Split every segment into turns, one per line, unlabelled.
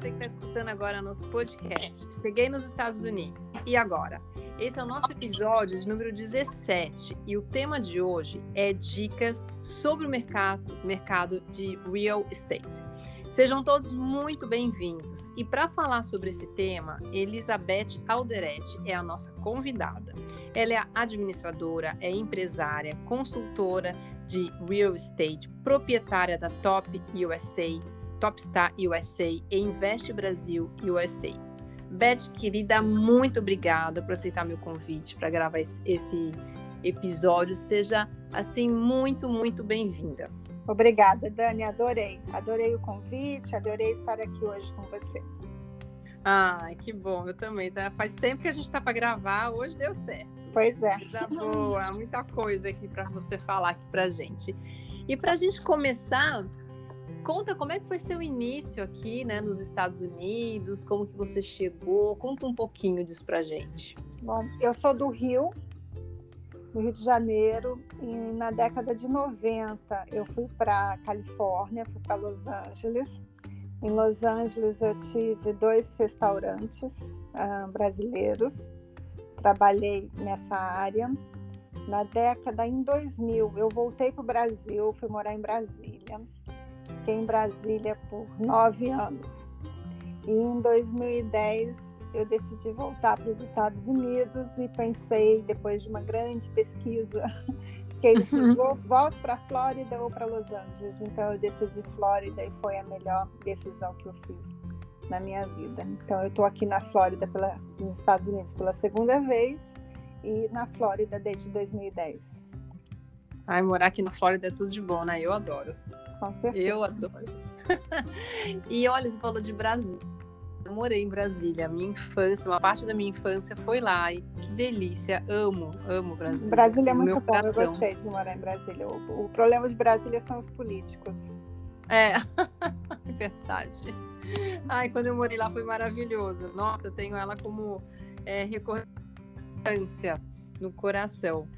você que está escutando agora nosso podcast. Cheguei nos Estados Unidos. E agora? Esse é o nosso episódio de número 17 e o tema de hoje é dicas sobre o mercado, mercado de real estate. Sejam todos muito bem-vindos. E para falar sobre esse tema, Elizabeth Alderete é a nossa convidada. Ela é administradora, é empresária, consultora de real estate, proprietária da Top USA, Topstar USA e Invest Brasil USA. Beth, querida, muito obrigada por aceitar meu convite para gravar esse episódio. Seja assim muito, muito bem-vinda.
Obrigada, Dani. Adorei. Adorei o convite, adorei estar aqui hoje com você.
Ai, que bom. Eu também. Tá? Faz tempo que a gente está para gravar, hoje deu certo.
Pois é.
Coisa boa, muita coisa aqui para você falar aqui para gente. E para a gente começar, conta como é que foi seu início aqui, né, nos Estados Unidos, como que você chegou, conta um pouquinho disso para gente.
Bom, eu sou do Rio, no Rio de Janeiro, e na década de 90 eu fui para Califórnia, fui para Los Angeles. Em Los Angeles eu tive dois restaurantes uh, brasileiros, trabalhei nessa área. Na década em 2000 eu voltei para o Brasil, fui morar em Brasília. Fiquei em Brasília por nove anos. E em 2010 eu decidi voltar para os Estados Unidos e pensei, depois de uma grande pesquisa, que eu volto para a Flórida ou para Los Angeles. Então eu decidi Flórida e foi a melhor decisão que eu fiz na minha vida. Então eu estou aqui na Flórida, pela, nos Estados Unidos, pela segunda vez e na Flórida desde 2010.
Ai, morar aqui na Flórida é tudo de bom, né? Eu adoro.
Com certeza.
Eu adoro. e olha, você falou de Brasil. Eu morei em Brasília, minha infância, uma parte da minha infância foi lá. E que delícia, amo, amo Brasília.
Brasília é muito bom, coração. eu gostei de morar em Brasília. O, o, problema de Brasília são os políticos.
É, verdade. Ai, quando eu morei lá foi maravilhoso. Nossa, eu tenho ela como é, recorrência no coração.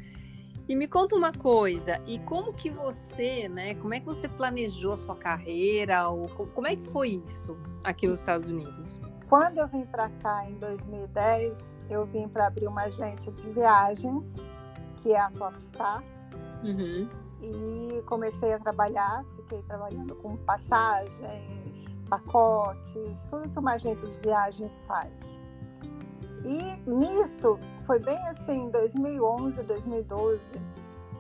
E me conta uma coisa, e como que você, né, como é que você planejou a sua carreira, ou como é que foi isso aqui nos Estados Unidos?
Quando eu vim para cá em 2010, eu vim para abrir uma agência de viagens, que é a Topstar, uhum. e comecei a trabalhar, fiquei trabalhando com passagens, pacotes, tudo que uma agência de viagens faz. E nisso, foi bem assim, 2011, 2012,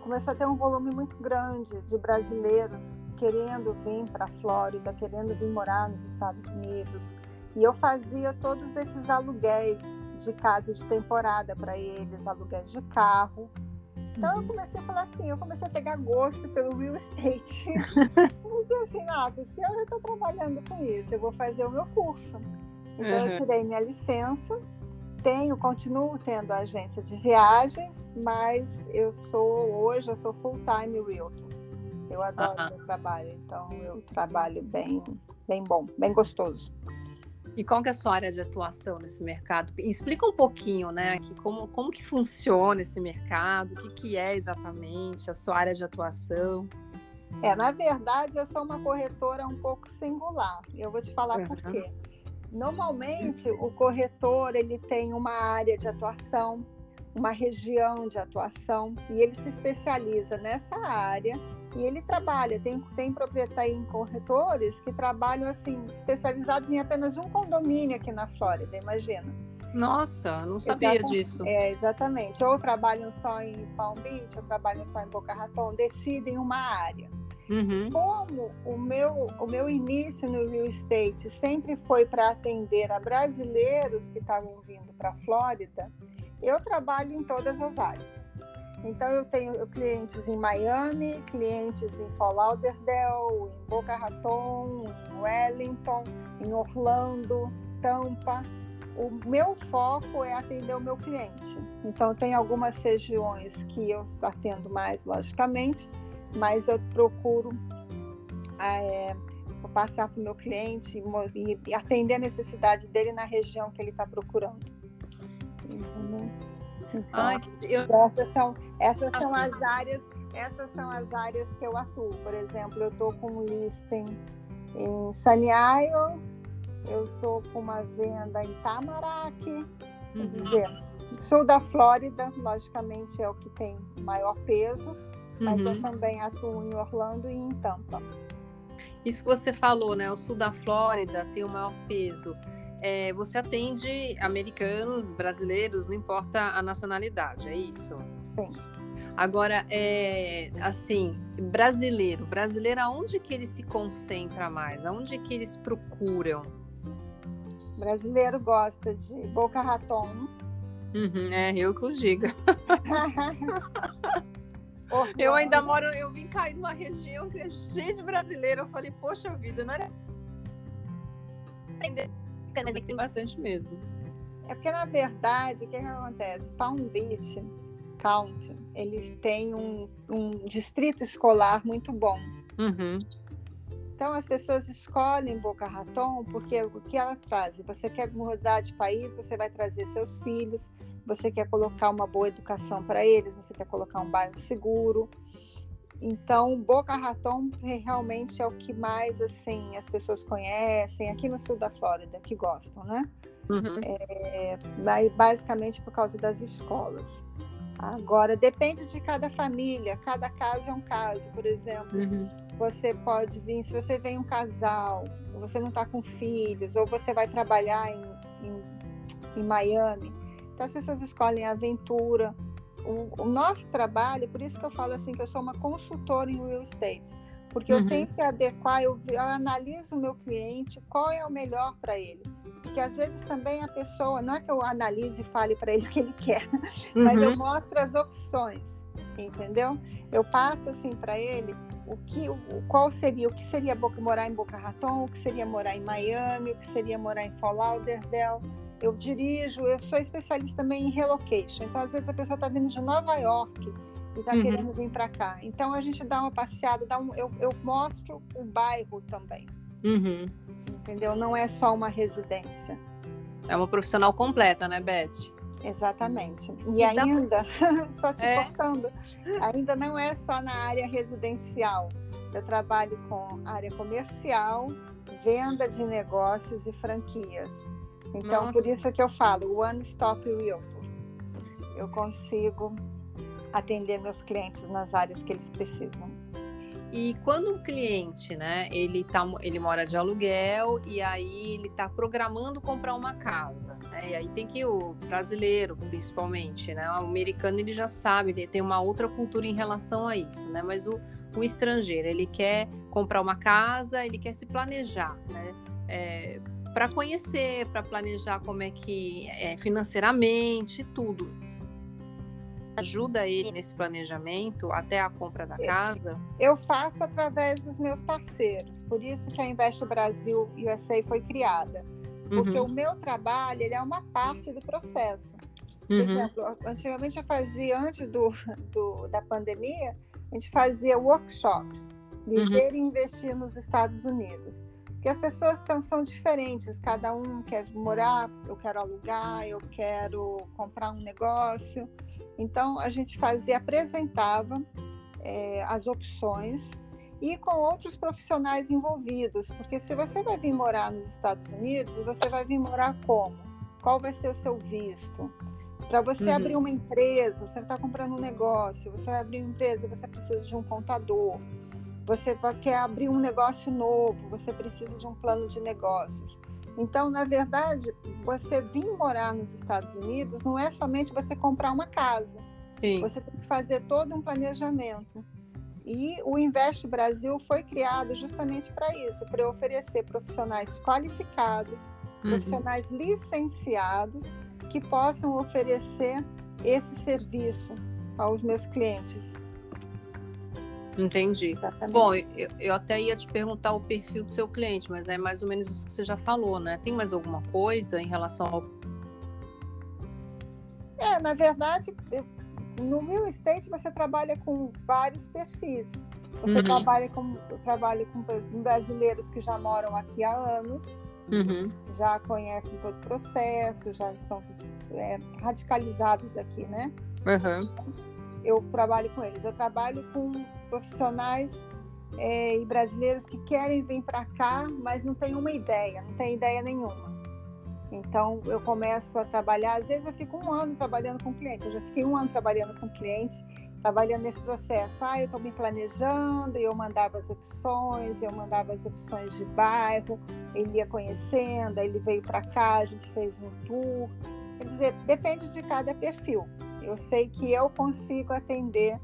começou a ter um volume muito grande de brasileiros querendo vir para a Flórida, querendo vir morar nos Estados Unidos. E eu fazia todos esses aluguéis de casa de temporada para eles, aluguéis de carro. Então eu uhum. comecei a falar assim, eu comecei a pegar gosto pelo real estate. Comecei assim, nossa, se eu já estou trabalhando com isso, eu vou fazer o meu curso. Então uhum. eu tirei minha licença tenho, continuo tendo agência de viagens, mas eu sou hoje eu sou full time realtor. Eu adoro uh -huh. meu trabalho, então eu trabalho bem, bem bom, bem gostoso.
E qual que é a sua área de atuação nesse mercado? Explica um pouquinho, né, que como, como que funciona esse mercado, o que, que é exatamente a sua área de atuação.
É, na verdade, eu sou uma corretora um pouco singular. Eu vou te falar uhum. por quê. Normalmente, o corretor ele tem uma área de atuação, uma região de atuação, e ele se especializa nessa área e ele trabalha. Tem, tem proprietários em corretores que trabalham assim, especializados em apenas um condomínio aqui na Flórida, imagina.
Nossa, não sabia exatamente, disso.
É, exatamente. Ou trabalham só em Palm Beach, ou trabalham só em Boca Raton, decidem uma área. Uhum. Como o meu, o meu início no real estate sempre foi para atender a brasileiros que estavam vindo para a Flórida, eu trabalho em todas as áreas. Então eu tenho clientes em Miami, clientes em Fort Lauderdale, em Boca Raton, em Wellington, em Orlando, Tampa. O meu foco é atender o meu cliente. Então tem algumas regiões que eu atendo mais, logicamente, mas eu procuro é, passar para o meu cliente e, atender a necessidade dele na região que ele está procurando. Então, Ai, eu... essas são, essas são as áreas, essas são as áreas que eu atuo. Por exemplo, eu estou com um listing em Sunny Isles, eu estou com uma venda em Tamarack, uhum. quer dizer, sul da Flórida, logicamente é o que tem maior peso, mas uhum. eu também atuo em Orlando e em Tampa.
Isso que você falou, né? O sul da Flórida tem o maior peso. É, você atende americanos, brasileiros, não importa a nacionalidade, é isso?
Sim.
Agora, é, assim, brasileiro, brasileiro, aonde que ele se concentra mais? Aonde que eles procuram?
Brasileiro gosta de Boca Raton.
Uhum, é, eu que os diga. eu ainda moro, eu vim cair numa região que é cheia de brasileiro. Eu falei, poxa vida, não era. Mas tem bastante mesmo.
É porque, na verdade, o que, que acontece? Palm Beach County, eles têm um, um distrito escolar muito bom.
Uhum.
Então, as pessoas escolhem Boca Raton porque o que elas trazem? Você quer mudar de país, você vai trazer seus filhos, você quer colocar uma boa educação para eles, você quer colocar um bairro seguro. Então, Boca Raton realmente é o que mais assim as pessoas conhecem aqui no sul da Flórida, que gostam, né?
Uhum.
É, basicamente por causa das escolas. Agora, depende de cada família, cada caso é um caso. Por exemplo, uhum. você pode vir, se você vem um casal, você não está com filhos, ou você vai trabalhar em, em, em, Miami, então as pessoas escolhem a aventura. O, o, nosso trabalho, por isso que eu falo assim, que eu sou uma consultora em real estate, porque uhum. eu tenho que adequar, eu, eu analiso o meu cliente, qual é o melhor para ele que às vezes também a pessoa, não é que eu analise e fale para ele o que ele quer, uhum. mas eu uhum. mostro as opções, entendeu? Eu passo assim para ele o que, o, qual seria, o que seria morar em Boca Raton, o que seria morar em Miami, o que seria morar em Fort Lauderdale. Eu dirijo, eu sou especialista também em relocation. Então, às vezes a pessoa está vindo de Nova York e está uhum. querendo vir para cá. Então, a gente dá uma passeada, dá um, eu, eu mostro o bairro também.
Uhum
entendeu? Não é só uma residência.
É uma profissional completa, né, Beth?
Exatamente. E então, ainda, só te é. cortando, ainda não é só na área residencial. Eu trabalho com área comercial, venda de negócios e franquias. Então, Nossa. por isso que eu falo, One Stop Realtor. Eu consigo atender meus clientes nas áreas que eles precisam.
E quando um cliente, né, ele, tá, ele mora de aluguel e aí ele está programando comprar uma casa, né, e aí tem que o brasileiro, principalmente, né, o americano ele já sabe, ele tem uma outra cultura em relação a isso, né, mas o, o estrangeiro, ele quer comprar uma casa, ele quer se planejar, né, é, para conhecer, para planejar como é que é financeiramente, tudo ajuda ele nesse planejamento até a compra da casa?
Eu faço através dos meus parceiros, por isso que a Investe Brasil USA foi criada. Porque uhum. o meu trabalho ele é uma parte do processo. Por uhum. exemplo, antigamente eu fazia, antes do, do, da pandemia, a gente fazia workshops, viver uhum. e investir nos Estados Unidos. Porque as pessoas estão, são diferentes, cada um quer morar, eu quero alugar, eu quero comprar um negócio. Então, a gente fazia, apresentava é, as opções e com outros profissionais envolvidos, porque se você vai vir morar nos Estados Unidos, você vai vir morar como? Qual vai ser o seu visto? Para você uhum. abrir uma empresa, você está comprando um negócio, você vai abrir uma empresa, você precisa de um contador. Você quer abrir um negócio novo, você precisa de um plano de negócios. Então, na verdade, você vir morar nos Estados Unidos não é somente você comprar uma casa.
Sim.
Você tem que fazer todo um planejamento. E o Invest Brasil foi criado justamente para isso, para oferecer profissionais qualificados, uhum. profissionais licenciados que possam oferecer esse serviço aos meus clientes.
Entendi. Exatamente. Bom, eu, eu, até ia te perguntar o perfil do seu cliente, mas é mais ou menos isso que você já falou, né? Tem mais alguma coisa em relação ao.
É, na verdade, no real estate você trabalha com vários perfis. Você uhum. trabalha com, trabalha com brasileiros que já moram aqui há anos,
uhum.
já conhecem todo o processo, já estão é, radicalizados aqui, né?
Uhum.
Eu trabalho com eles. Eu trabalho com profissionais é, e brasileiros que querem vir para cá, mas não tem uma ideia, não tem ideia nenhuma. Então eu começo a trabalhar, às vezes eu fico um ano trabalhando com cliente, eu já fiquei um ano trabalhando com cliente, trabalhando nesse processo. Ah, eu estou me planejando, eu mandava as opções, eu mandava as opções de bairro, ele ia conhecendo, ele veio para cá, a gente fez um tour. Quer dizer, depende de cada perfil. Eu sei que eu consigo atender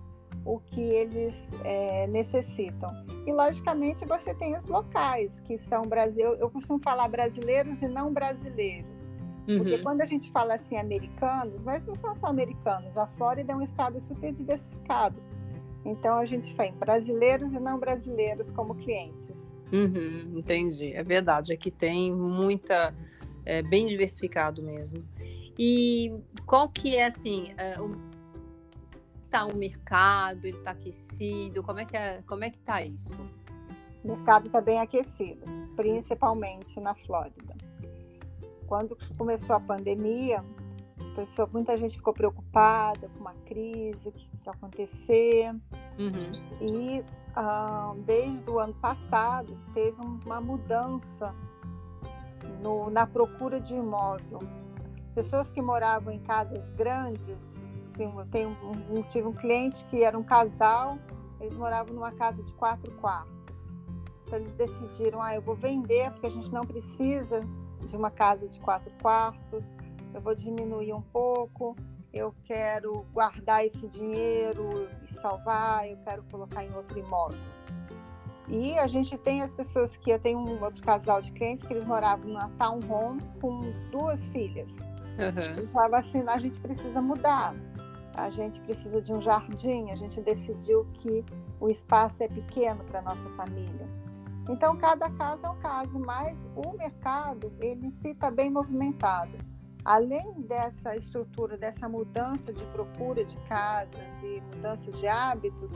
o que eles é, necessitam. E, logicamente, você tem os locais, que são brasileiros. Eu costumo falar brasileiros e não brasileiros. Uhum. Porque quando a gente fala assim, americanos, mas não são só americanos, a Flórida é um estado super diversificado. Então, a gente tem brasileiros e não brasileiros como clientes.
Uhum, entendi, é verdade. Aqui tem muita, é, bem diversificado mesmo. E qual que é, assim, é, o está o mercado? Ele está aquecido? Como é que é, como é que está isso?
O mercado está bem aquecido, principalmente na Flórida. Quando começou a pandemia, pessoa, muita gente ficou preocupada com uma crise, o que vai acontecer. Uhum. E ah, desde o ano passado teve uma mudança no, na procura de imóvel. Pessoas que moravam em casas grandes assim, eu tenho um, tive um cliente que era um casal, eles moravam numa casa de quatro quartos. Então eles decidiram, ah, eu vou vender porque a gente não precisa de uma casa de quatro quartos, eu vou diminuir um pouco, eu quero guardar esse dinheiro e salvar, eu quero colocar em outro imóvel. E a gente tem as pessoas que eu tenho um outro casal de clientes que eles moravam numa townhome com duas filhas. Uhum. Eles falavam assim, a gente precisa mudar a gente precisa de um jardim, a gente decidiu que o espaço é pequeno para nossa família. Então, cada caso é um caso, mas o mercado, ele em si está bem movimentado. Além dessa estrutura, dessa mudança de procura de casas e mudança de hábitos,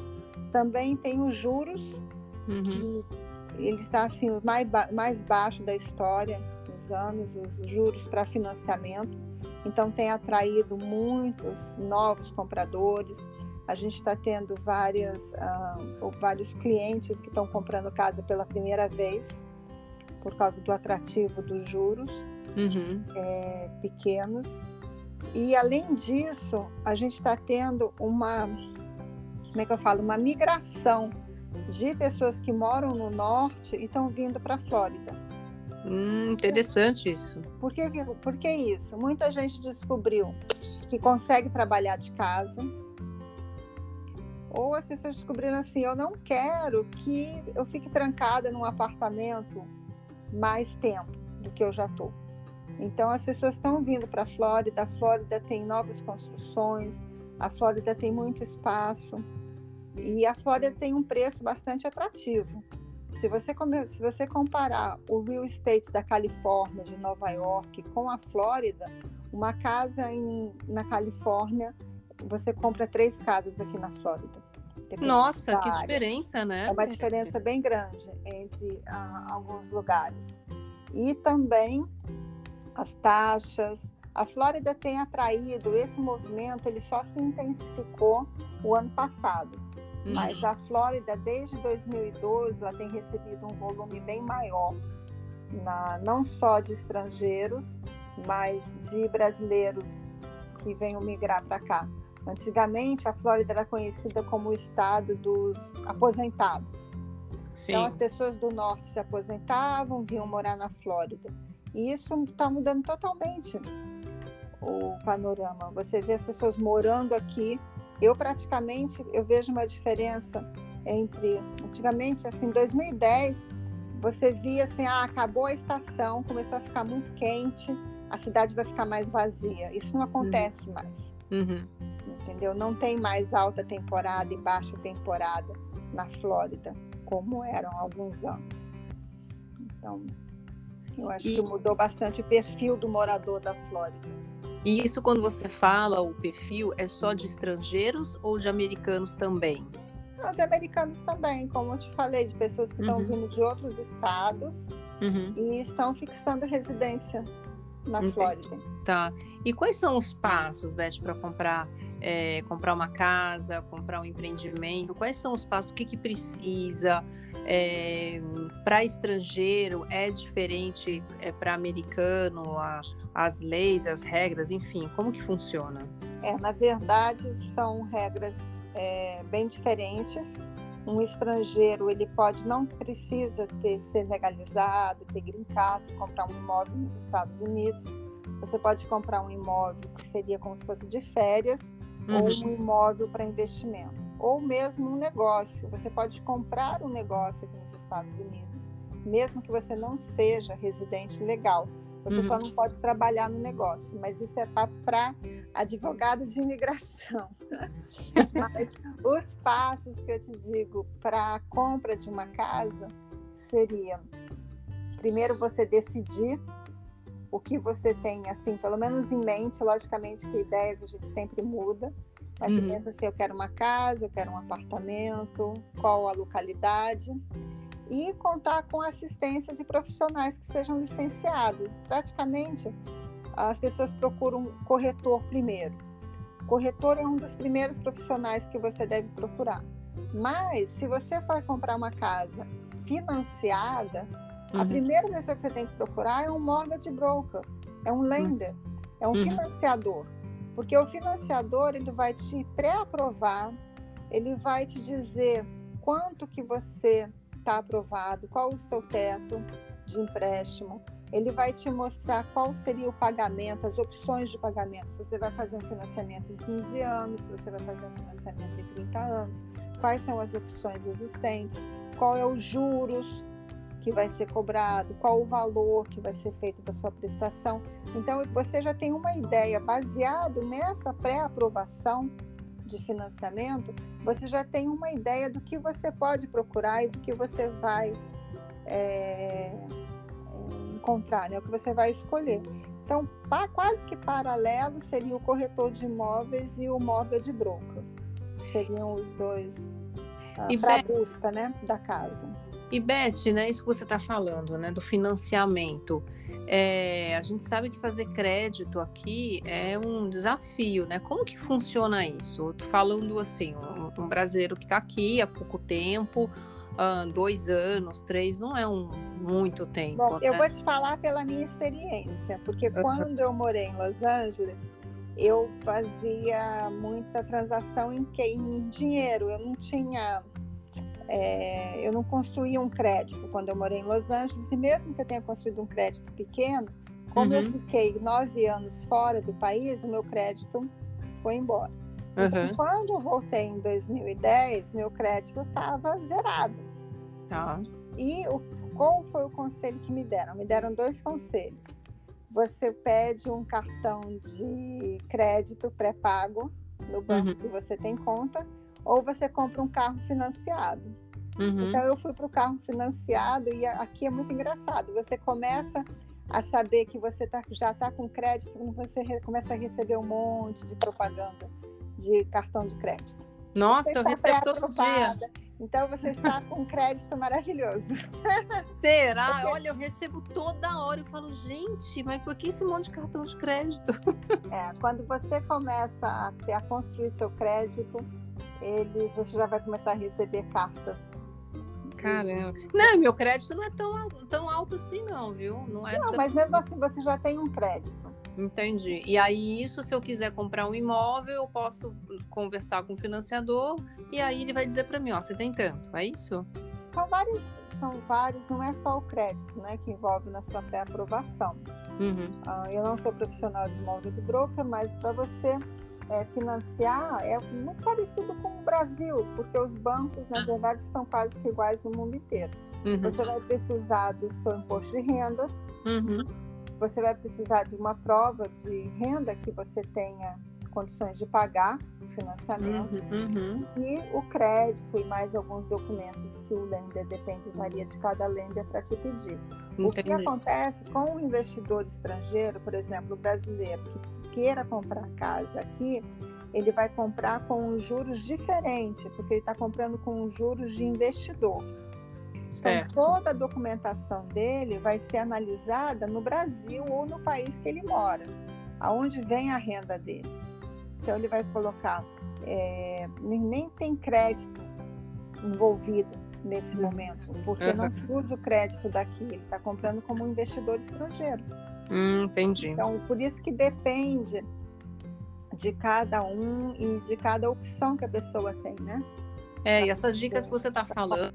também tem os juros, uhum. que ele está assim, mais, mais baixo da história, nos anos, os juros para financiamento então tem atraído muitos novos compradores. A gente está tendo várias, uh, vários clientes que estão comprando casa pela primeira vez por causa do atrativo dos juros uhum. é, pequenos. E além disso, a gente está tendo uma, como é que eu falo, uma migração de pessoas que moram no norte e estão vindo para a Flórida.
Hum, interessante isso.
Por que, por que isso? Muita gente descobriu que consegue trabalhar de casa. Ou as pessoas descobriram assim: eu não quero que eu fique trancada num apartamento mais tempo do que eu já estou. Então as pessoas estão vindo para a Flórida. A Flórida tem novas construções, a Flórida tem muito espaço e a Flórida tem um preço bastante atrativo. Se você, se você comparar o real estate da Califórnia, de Nova York, com a Flórida, uma casa em, na Califórnia, você compra três casas aqui na Flórida.
Nossa, que diferença, né?
É uma diferença bem grande entre ah, alguns lugares. E também as taxas. A Flórida tem atraído esse movimento, ele só se intensificou o ano passado. Mas a Flórida, desde 2012, ela tem recebido um volume bem maior, na, não só de estrangeiros, mas de brasileiros que venham migrar para cá. Antigamente, a Flórida era conhecida como o estado dos aposentados. Sim. Então, as pessoas do norte se aposentavam, vinham morar na Flórida. E isso está mudando totalmente o panorama. Você vê as pessoas morando aqui eu praticamente eu vejo uma diferença entre antigamente, assim, 2010, você via assim, ah, acabou a estação, começou a ficar muito quente, a cidade vai ficar mais vazia. Isso não acontece uhum. mais. Uhum. Entendeu? Não tem mais alta temporada e baixa temporada na Flórida, como eram há alguns anos. Então, eu acho e... que mudou bastante o perfil do morador da Flórida.
E isso, quando você fala o perfil, é só de estrangeiros ou de americanos também?
Não, de americanos também, como eu te falei, de pessoas que estão uhum. vindo de outros estados uhum. e estão fixando residência na Entendi. Flórida.
Tá. E quais são os passos, Beth, para comprar é, comprar uma casa, comprar um empreendimento? Quais são os passos? O que, que precisa? É, para estrangeiro é diferente é, para americano, a, as leis, as regras, enfim, como que funciona?
É, na verdade, são regras é, bem diferentes. Um estrangeiro ele pode não precisa ter ser legalizado, ter green card, comprar um imóvel nos Estados Unidos. Você pode comprar um imóvel que seria como se fosse de férias uhum. ou um imóvel para investimento, ou mesmo um negócio. Você pode comprar um negócio aqui nos Estados Unidos, mesmo que você não seja residente legal. Você uhum. só não pode trabalhar no negócio, mas isso é para advogado de imigração. os passos que eu te digo para a compra de uma casa seria primeiro você decidir o que você tem, assim, pelo menos em mente, logicamente que ideias a gente sempre muda, mas uhum. você pensa assim, eu quero uma casa, eu quero um apartamento, qual a localidade, e contar com a assistência de profissionais que sejam licenciados. Praticamente, as pessoas procuram um corretor primeiro. corretor é um dos primeiros profissionais que você deve procurar. Mas, se você vai comprar uma casa financiada, Uhum. A primeira pessoa que você tem que procurar é um mortgage broker, é um lender, é um uhum. financiador. Porque o financiador ele vai te pré-aprovar, ele vai te dizer quanto que você está aprovado, qual o seu teto de empréstimo, ele vai te mostrar qual seria o pagamento, as opções de pagamento, se você vai fazer um financiamento em 15 anos, se você vai fazer um financiamento em 30 anos, quais são as opções existentes, qual é os juros, que vai ser cobrado, qual o valor que vai ser feito da sua prestação. Então, você já tem uma ideia, baseado nessa pré-aprovação de financiamento, você já tem uma ideia do que você pode procurar e do que você vai é, encontrar, né? o que você vai escolher. Então, quase que paralelo seria o corretor de imóveis e o mortgage broker. Seriam os dois ah, para a busca né, da casa.
E Beth, né, isso que você está falando, né, do financiamento. É, a gente sabe que fazer crédito aqui é um desafio, né? Como que funciona isso? Eu tô falando assim, um, um brasileiro que está aqui há pouco tempo, uh, dois anos, três, não é um muito tempo. Bom,
né? eu vou te falar pela minha experiência, porque quando eu morei em Los Angeles, eu fazia muita transação em, em dinheiro, eu não tinha é, eu não construí um crédito quando eu morei em Los Angeles, e mesmo que eu tenha construído um crédito pequeno, como uhum. eu fiquei nove anos fora do país, o meu crédito foi embora. Uhum. Então, quando eu voltei em 2010, meu crédito estava zerado. Tá. E o, qual foi o conselho que me deram? Me deram dois conselhos. Você pede um cartão de crédito pré-pago no banco uhum. que você tem conta, ou você compra um carro financiado. Uhum. Então eu fui para o carro financiado e aqui é muito engraçado. Você começa a saber que você tá, já está com crédito quando você começa a receber um monte de propaganda de cartão de crédito.
Nossa, eu recebo todo dia.
Então você está com um crédito maravilhoso.
Será? Olha, eu recebo toda hora. Eu falo, gente, mas por que esse monte de cartão de crédito?
É, quando você começa a, ter, a construir seu crédito, eles, você já vai começar a receber cartas
Caramba. Não, meu crédito não é tão, tão alto assim, não, viu?
Não,
é
não
tão...
mas mesmo assim você já tem um crédito.
Entendi. E aí, isso, se eu quiser comprar um imóvel, eu posso conversar com o financiador e aí ele vai dizer para mim: ó, você tem tanto, é isso?
São vários, são vários, não é só o crédito, né, que envolve na sua pré-aprovação. Uhum. Uh, eu não sou profissional de imóvel de broker, mas para você é, financiar é muito parecido com o Brasil, porque os bancos, na verdade, são quase que iguais no mundo inteiro. Uhum. Você vai precisar do seu imposto de renda, uhum. você vai precisar de uma prova de renda que você tenha condições de pagar o financiamento uhum, uhum. e o crédito e mais alguns documentos que o lender depende varia de cada lender para te pedir. Entendi. O que acontece com o investidor estrangeiro, por exemplo, brasileiro que queira comprar casa aqui, ele vai comprar com um juros diferente, porque ele está comprando com os juros de investidor. Então, certo. Então, toda a documentação dele vai ser analisada no Brasil ou no país que ele mora, aonde vem a renda dele. Então ele vai colocar, é, nem tem crédito envolvido nesse momento, porque uhum. não se usa o crédito daqui, ele está comprando como um investidor estrangeiro.
Hum, entendi.
Então, por isso que depende de cada um e de cada opção que a pessoa tem, né?
É, e essas dicas que você está falando,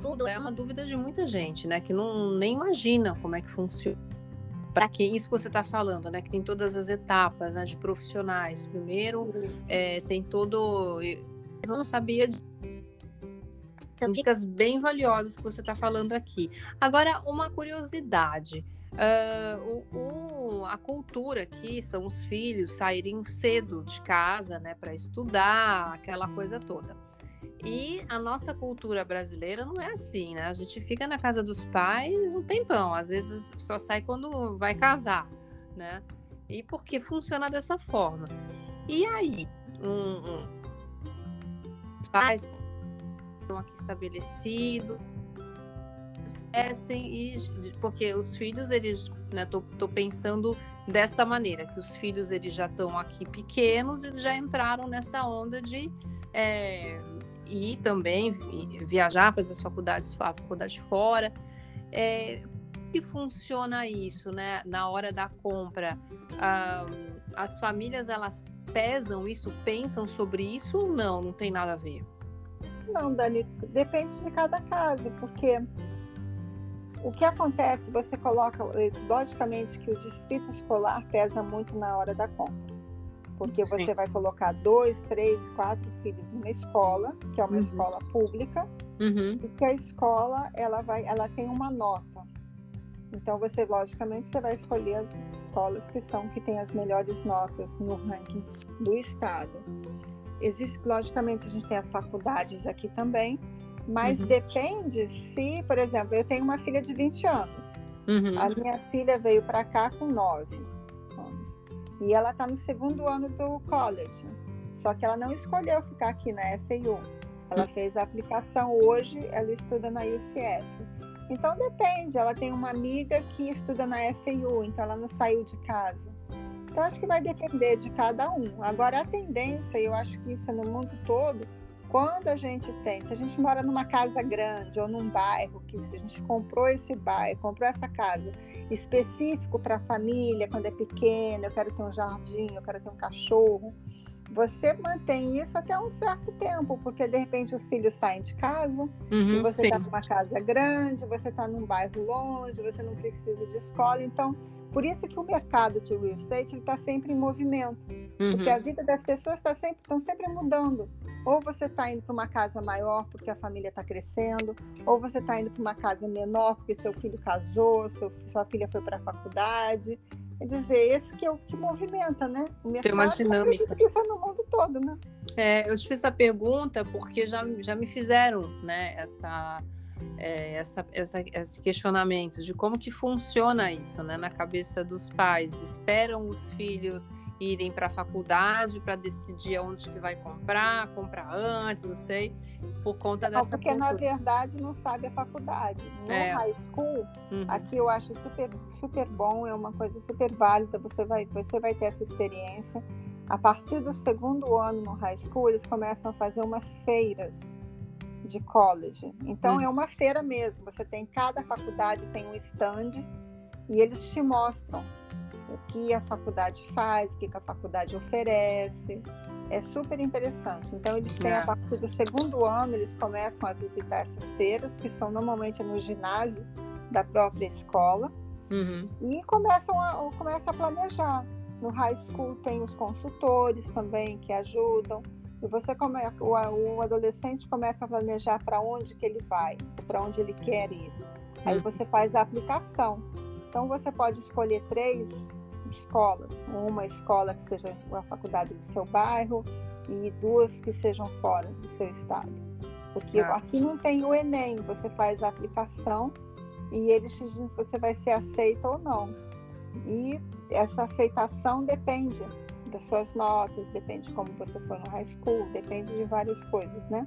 tudo é uma dúvida de muita gente, né? Que não nem imagina como é que funciona. Para que isso você está falando, né? Que tem todas as etapas né, de profissionais. Primeiro, é, tem todo. Eu não sabia de são dicas bem valiosas que você está falando aqui. Agora, uma curiosidade. Uh, o, o, a cultura aqui são os filhos saírem cedo de casa, né, para estudar, aquela coisa toda. E a nossa cultura brasileira não é assim, né? A gente fica na casa dos pais um tempão, às vezes só sai quando vai casar, né? E porque funciona dessa forma. E aí, um, um, os pais estão aqui estabelecidos, esquecem e porque os filhos eles né tô, tô pensando desta maneira que os filhos eles já estão aqui pequenos e já entraram nessa onda de é, ir também viajar fazer as faculdades a faculdade fora. É, que funciona isso né? Na hora da compra ah, as famílias elas pesam isso pensam sobre isso ou não? Não tem nada a ver
não, Dani, depende de cada caso, porque o que acontece, você coloca, eh, logicamente que o distrito escolar pesa muito na hora da compra, porque você Sim. vai colocar dois, três, quatro filhos numa escola, que é uma uhum. escola pública, uhum. e que a escola ela vai, ela tem uma nota. Então você, logicamente, você vai escolher as escolas que são que têm as melhores notas no ranking do estado. Existe, logicamente, a gente tem as faculdades aqui também, mas uhum. depende se, por exemplo, eu tenho uma filha de 20 anos. Uhum. A minha filha veio para cá com 9 anos. E ela está no segundo ano do college. Só que ela não escolheu ficar aqui na FAU. Ela uhum. fez a aplicação hoje, ela estuda na UCF. Então depende, ela tem uma amiga que estuda na FAU, então ela não saiu de casa. Então, acho que vai depender de cada um. Agora, a tendência, eu acho que isso é no mundo todo, quando a gente tem, se a gente mora numa casa grande ou num bairro, que se a gente comprou esse bairro, comprou essa casa específico para a família, quando é pequena, eu quero ter um jardim, eu quero ter um cachorro, você mantém isso até um certo tempo, porque de repente os filhos saem de casa, uhum, e você está numa casa grande, você está num bairro longe, você não precisa de escola, então por isso que o mercado de real estate está sempre em movimento, uhum. porque a vida das pessoas está sempre, estão sempre mudando. Ou você está indo para uma casa maior porque a família está crescendo, ou você está indo para uma casa menor porque seu filho casou, seu, sua filha foi para a faculdade. Quer dizer, esse que é o que movimenta, né?
O mercado Tem uma dinâmica.
Isso é no mundo todo, né?
É, eu te fiz essa pergunta porque já, já me fizeram né, essa é, essa, essa, esse questionamento de como que funciona isso né, na cabeça dos pais. Esperam os filhos irem para a faculdade para decidir onde que vai comprar, comprar antes, não sei, por conta dessa
Porque, cultura. na verdade, não sabe a faculdade. No é. high school, uhum. aqui eu acho super, super bom, é uma coisa super válida, você vai, você vai ter essa experiência. A partir do segundo ano no high school, eles começam a fazer umas feiras de college. Então hum. é uma feira mesmo. Você tem cada faculdade tem um stand e eles te mostram o que a faculdade faz, o que a faculdade oferece. É super interessante. Então eles têm é. a partir do segundo ano eles começam a visitar essas feiras que são normalmente no ginásio da própria escola uhum. e começam a começam a planejar. No high school tem os consultores também que ajudam. E você come, o, o adolescente começa a planejar para onde que ele vai, para onde ele quer ir. Aí uhum. você faz a aplicação. Então você pode escolher três escolas, uma escola que seja a faculdade do seu bairro e duas que sejam fora do seu estado. Porque ah. aqui não tem o Enem, você faz a aplicação e eles te dizem se você vai ser aceita ou não. E essa aceitação depende das suas notas, depende de como você foi no high school, depende de várias coisas, né?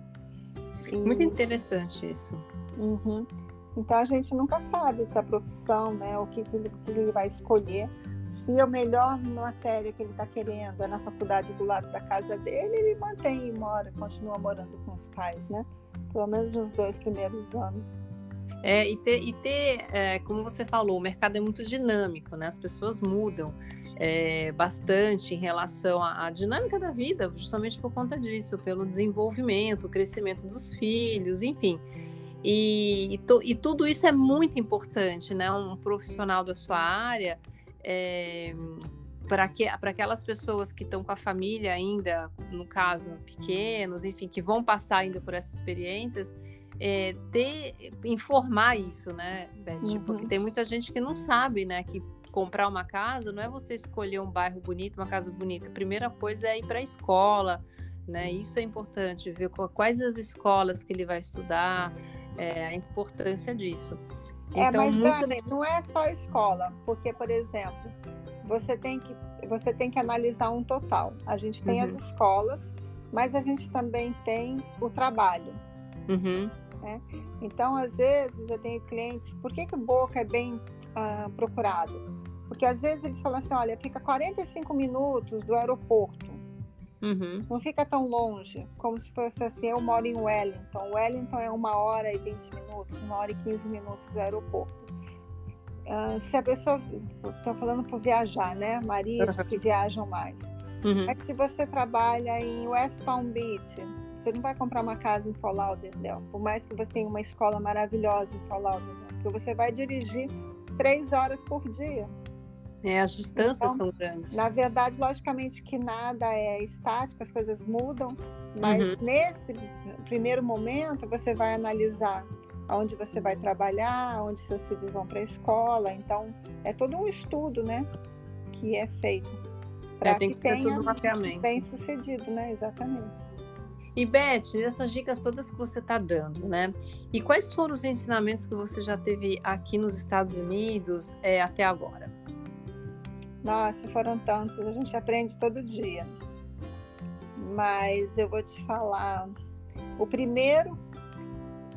E... Muito interessante isso.
Uhum. Então a gente nunca sabe se a profissão, né, o que, que, ele, vai escolher, Se a melhor matéria que ele está querendo é na faculdade do lado da casa dele, ele mantém e mora, continua morando com os pais, né? Pelo menos nos dois primeiros anos.
É, e ter, e ter é, como você falou, o mercado é muito dinâmico, né? As pessoas mudam é, bastante em relação à, à, dinâmica da vida, justamente por conta disso, pelo desenvolvimento, o crescimento dos filhos, enfim. E, e, to, e tudo isso é muito importante, né? Um profissional da sua área, é, para que, aquelas pessoas que estão com a família ainda, no caso, pequenos, enfim, que vão passar ainda por essas experiências, é, ter, informar isso, né, Beth? Uhum. Porque tem muita gente que não sabe, né, que comprar uma casa não é você escolher um bairro bonito, uma casa bonita. A primeira coisa é ir para a escola, né? Isso é importante, ver quais as escolas que ele vai estudar, é, a importância disso.
É, então, mas muito... Dani, não é só escola, porque, por exemplo, você tem que, você tem que analisar um total. A gente tem uhum. as escolas, mas a gente também tem o trabalho. Uhum. Né? Então, às vezes, eu tenho clientes, por que, que Boca é bem uh, procurado? Porque às vezes eles falam assim, olha, fica 45 minutos do aeroporto. Uhum. Não fica tão longe, como se fosse assim, eu moro em Wellington. Wellington é uma hora e 20 minutos, uma hora e 15 minutos do aeroporto. Uh, se a pessoa, estou falando por viajar, né? Maridos uhum. que viajam mais. Uhum. Mas se você trabalha em West Palm Beach, você não vai comprar uma casa em Fort Lauderdale, por mais que você tenha uma escola maravilhosa em Fort Lauderdale, porque você vai dirigir três horas por dia.
É, as distâncias então, são grandes.
Na verdade, logicamente que nada é estático, as coisas mudam, mas uhum. nesse primeiro momento você vai analisar aonde você vai trabalhar, onde seus filhos vão para a escola. Então, é todo um estudo, né, que é feito
para é, que, que tenha tudo
bem sucedido, né, exatamente.
E Beth, essas dicas todas que você está dando, né? E quais foram os ensinamentos que você já teve aqui nos Estados Unidos é, até agora?
Nossa, foram tantos, a gente aprende todo dia. Mas eu vou te falar, o primeiro,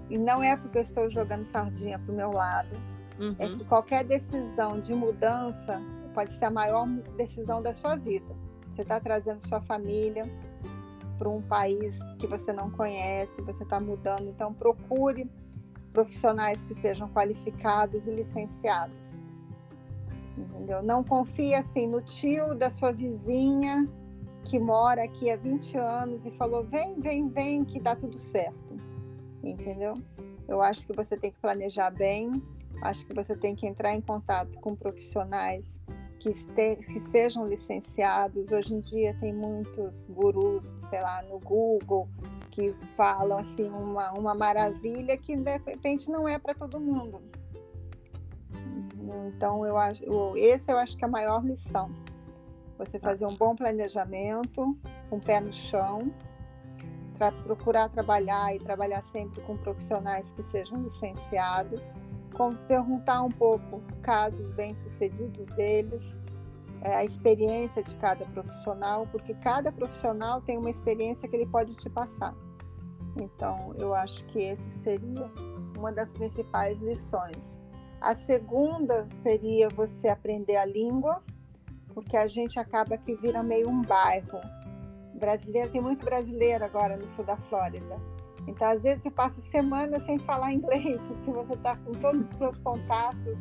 e não é porque eu estou jogando sardinha para o meu lado, uhum. é que qualquer decisão de mudança pode ser a maior decisão da sua vida. Você está trazendo sua família, para um país que você não conhece, você está mudando. Então, procure profissionais que sejam qualificados e licenciados. Entendeu? Não confie assim no tio da sua vizinha que mora aqui há 20 anos e falou: vem, vem, vem, que dá tudo certo. Entendeu? Eu acho que você tem que planejar bem, acho que você tem que entrar em contato com profissionais que, este, que sejam licenciados. Hoje em dia tem muitos gurus, sei lá, no Google, que falam assim uma, uma maravilha que de repente não é para todo mundo. Então eu acho, esse eu acho que é a maior lição. Você fazer um bom planejamento, um pé no chão, para procurar trabalhar e trabalhar sempre com profissionais que sejam licenciados perguntar um pouco casos bem-sucedidos deles, é, a experiência de cada profissional, porque cada profissional tem uma experiência que ele pode te passar. Então, eu acho que esse seria uma das principais lições. A segunda seria você aprender a língua, porque a gente acaba que vira meio um bairro. Brasileiro tem muito brasileiro agora no sul da Flórida. Então, às vezes, você passa semanas sem falar inglês, porque você está com todos os seus contatos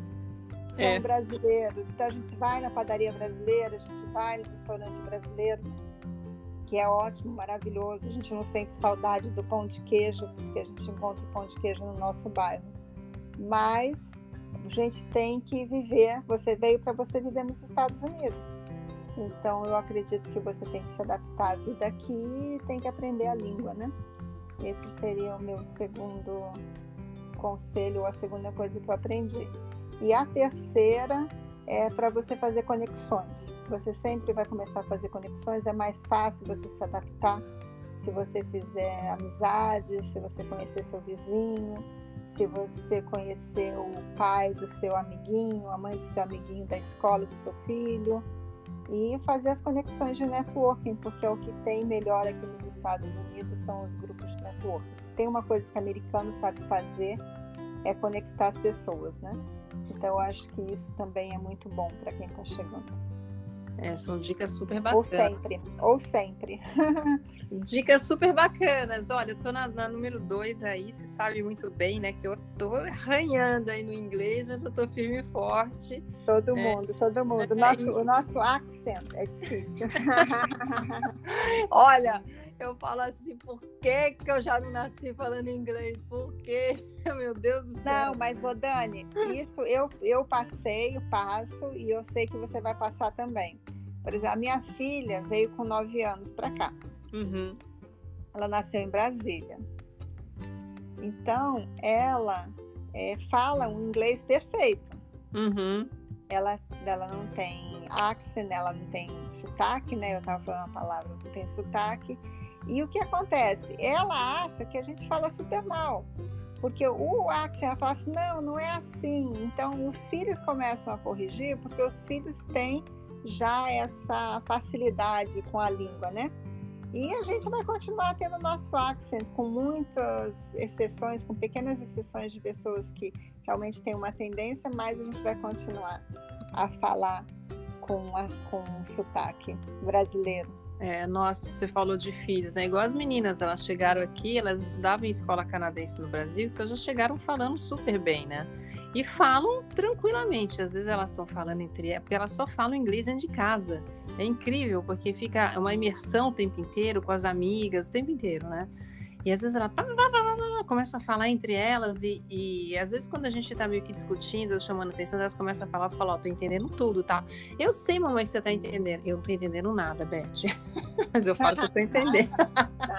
são é. brasileiros. Então, a gente vai na padaria brasileira, a gente vai no restaurante brasileiro, que é ótimo, maravilhoso. A gente não sente saudade do pão de queijo, porque a gente encontra o pão de queijo no nosso bairro. Mas a gente tem que viver. Você veio para você viver nos Estados Unidos. Então, eu acredito que você tem que se adaptar à vida aqui e tem que aprender a língua, né? Esse seria o meu segundo conselho, ou a segunda coisa que eu aprendi. E a terceira é para você fazer conexões. Você sempre vai começar a fazer conexões, é mais fácil você se adaptar se você fizer amizade, se você conhecer seu vizinho, se você conhecer o pai do seu amiguinho, a mãe do seu amiguinho da escola do seu filho e fazer as conexões de networking, porque é o que tem melhor aqui nos Estados Unidos são os grupos de networking. Se tem uma coisa que o americano sabe fazer é conectar as pessoas, né? Então eu acho que isso também é muito bom para quem está chegando.
É, são dicas super bacanas.
Ou sempre, ou sempre.
dicas super bacanas. Olha, eu tô na, na número dois aí, você sabe muito bem, né? Que eu tô arranhando aí no inglês, mas eu tô firme e forte.
Todo é. mundo, todo mundo. O nosso, o nosso accent é difícil.
Olha, eu falo assim, por que, que eu já não nasci falando inglês? Por quê? Meu Deus do céu.
Não, mas, ô Dani, isso eu, eu passei, eu passo e eu sei que você vai passar também. Por exemplo, a minha filha veio com nove anos para cá.
Uhum.
Ela nasceu em Brasília. Então, ela é, fala um inglês perfeito.
Uhum.
Ela, ela não tem accent, ela não tem sotaque, né? Eu estava falando uma palavra que tem sotaque. E o que acontece? Ela acha que a gente fala super mal. Porque o Axel fala assim, não, não é assim. Então, os filhos começam a corrigir porque os filhos têm já essa facilidade com a língua, né? E a gente vai continuar tendo nosso accent com muitas exceções, com pequenas exceções de pessoas que realmente têm uma tendência, mas a gente vai continuar a falar com, a, com um sotaque brasileiro.
É, nossa, você falou de filhos, né? Igual as meninas, elas chegaram aqui, elas estudavam em escola canadense no Brasil, então já chegaram falando super bem, né? E falam tranquilamente. Às vezes elas estão falando entre elas, porque elas só falam inglês dentro de casa. É incrível, porque fica uma imersão o tempo inteiro com as amigas, o tempo inteiro, né? E às vezes ela começam a falar entre elas e, e às vezes quando a gente tá meio que discutindo, chamando atenção, elas começam a falar, falar, ó, tô entendendo tudo, tá? Eu sei, mamãe, que você tá entendendo. Eu não tô entendendo nada, Beth. Mas eu falo que eu tô entendendo.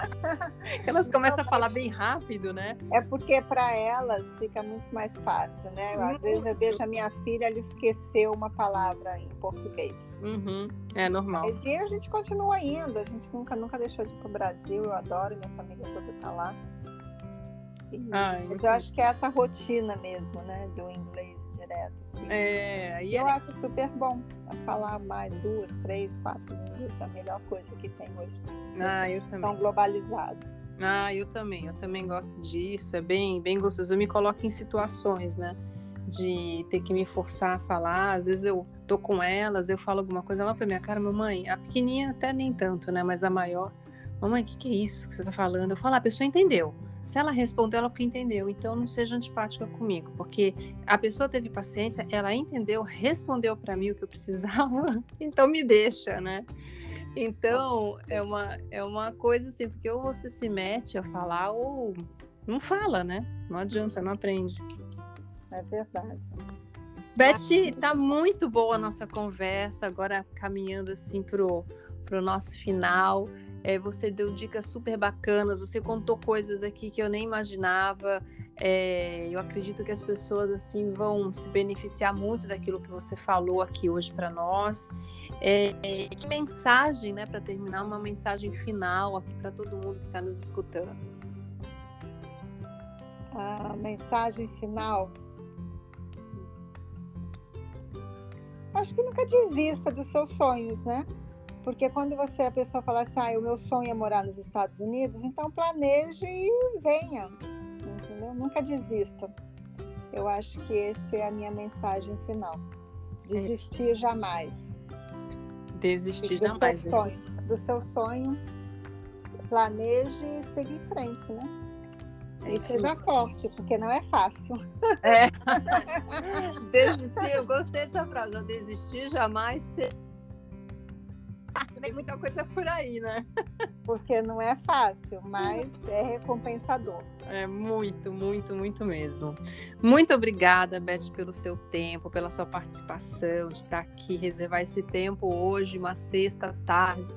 elas começam a falar bem rápido, né?
É porque para elas fica muito mais fácil, né? Às vezes eu vejo a minha filha, ela esqueceu uma palavra em português.
Uhum. É normal.
Mas e a gente continua indo, a gente nunca, nunca deixou de ir pro Brasil, eu adoro, minha família toda tá lá. Ai, Mas eu acho que é essa rotina mesmo, né? Do inglês direto.
É,
e eu é... acho super bom falar mais duas, três, quatro línguas, é a melhor coisa que tem hoje.
Ah, eu também.
Tão globalizado.
Ah, eu também, eu também gosto disso, é bem, bem gostoso. Eu me coloco em situações, né? De ter que me forçar a falar. Às vezes eu tô com elas, eu falo alguma coisa lá pra minha cara, mamãe, a pequenininha até nem tanto, né? Mas a maior, mamãe, o que, que é isso que você tá falando? Eu falo, ah, a pessoa entendeu. Se ela respondeu, ela que entendeu. Então não seja antipática comigo, porque a pessoa teve paciência, ela entendeu, respondeu para mim o que eu precisava, então me deixa, né? Então é uma, é uma coisa assim, porque ou você se mete a falar ou não fala, né? Não adianta, não aprende.
É verdade.
Beth, tá muito boa a nossa conversa, agora caminhando assim pro, pro nosso final. É, você deu dicas super bacanas, você contou coisas aqui que eu nem imaginava. É, eu acredito que as pessoas assim vão se beneficiar muito daquilo que você falou aqui hoje para nós. É, que mensagem, né, para terminar, uma mensagem final aqui para todo mundo que está nos escutando.
A mensagem final. Acho que nunca desista dos seus sonhos, né? Porque quando você a pessoa fala assim, ah, o meu sonho é morar nos Estados Unidos, então planeje e venha. Entendeu? Nunca desista. Eu acho que essa é a minha mensagem final. Desistir Isso. jamais.
Desistir do jamais.
Seu sonho, do seu sonho, planeje e seguir em frente, né? É e seja forte, porque não é fácil.
É. desistir, eu gostei dessa frase. Eu desistir jamais. Ser tem muita coisa por aí, né?
Porque não é fácil, mas é recompensador.
É muito, muito, muito mesmo. Muito obrigada, Beth, pelo seu tempo, pela sua participação, de estar aqui, reservar esse tempo hoje, uma sexta tarde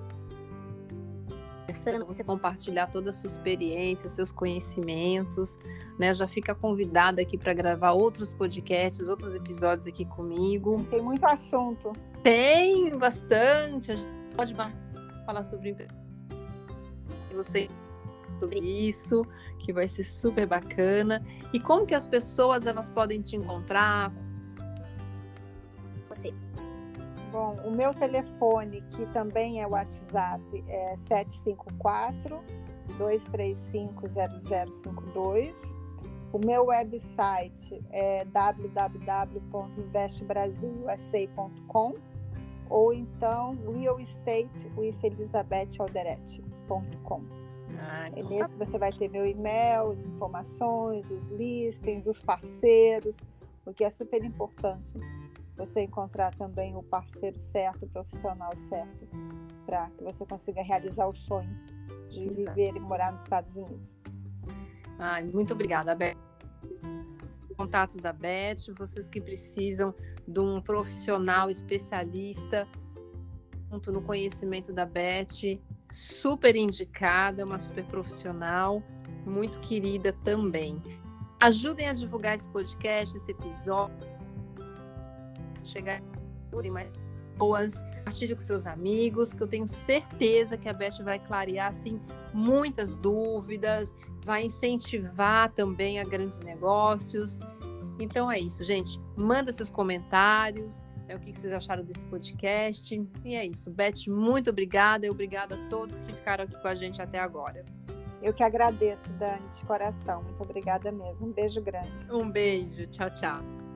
você compartilhar toda a sua experiência, seus conhecimentos, né? Já fica convidada aqui para gravar outros podcasts, outros episódios aqui comigo.
Tem muito assunto.
Tem bastante. Pode falar sobre você sobre isso, que vai ser super bacana. E como que as pessoas elas podem te encontrar?
Você. Bom, o meu telefone, que também é WhatsApp, é 754 235 0052. O meu website é www.investbrasilUSA.com ou então realestateWithElizabethAlderete.com. Ah, então Nesse tá... você vai ter meu e-mail, as informações, os listings, os parceiros, o que é super importante você encontrar também o parceiro certo, o profissional certo, para que você consiga realizar o sonho de Exato. viver e morar nos Estados Unidos.
Ai, muito obrigada, Beth. Contatos da Beth, vocês que precisam de um profissional especialista junto no conhecimento da Beth, super indicada, uma super profissional, muito querida também. Ajudem a divulgar esse podcast, esse episódio, chegar em mais pessoas, compartilhe com seus amigos, que eu tenho certeza que a Beth vai clarear assim muitas dúvidas, vai incentivar também a grandes negócios. Então é isso, gente. Manda seus comentários, é o que vocês acharam desse podcast. E é isso. Beth, muito obrigada e obrigada a todos que ficaram aqui com a gente até agora.
Eu que agradeço, Dani, de coração. Muito obrigada mesmo. Um beijo grande.
Um beijo. Tchau, tchau.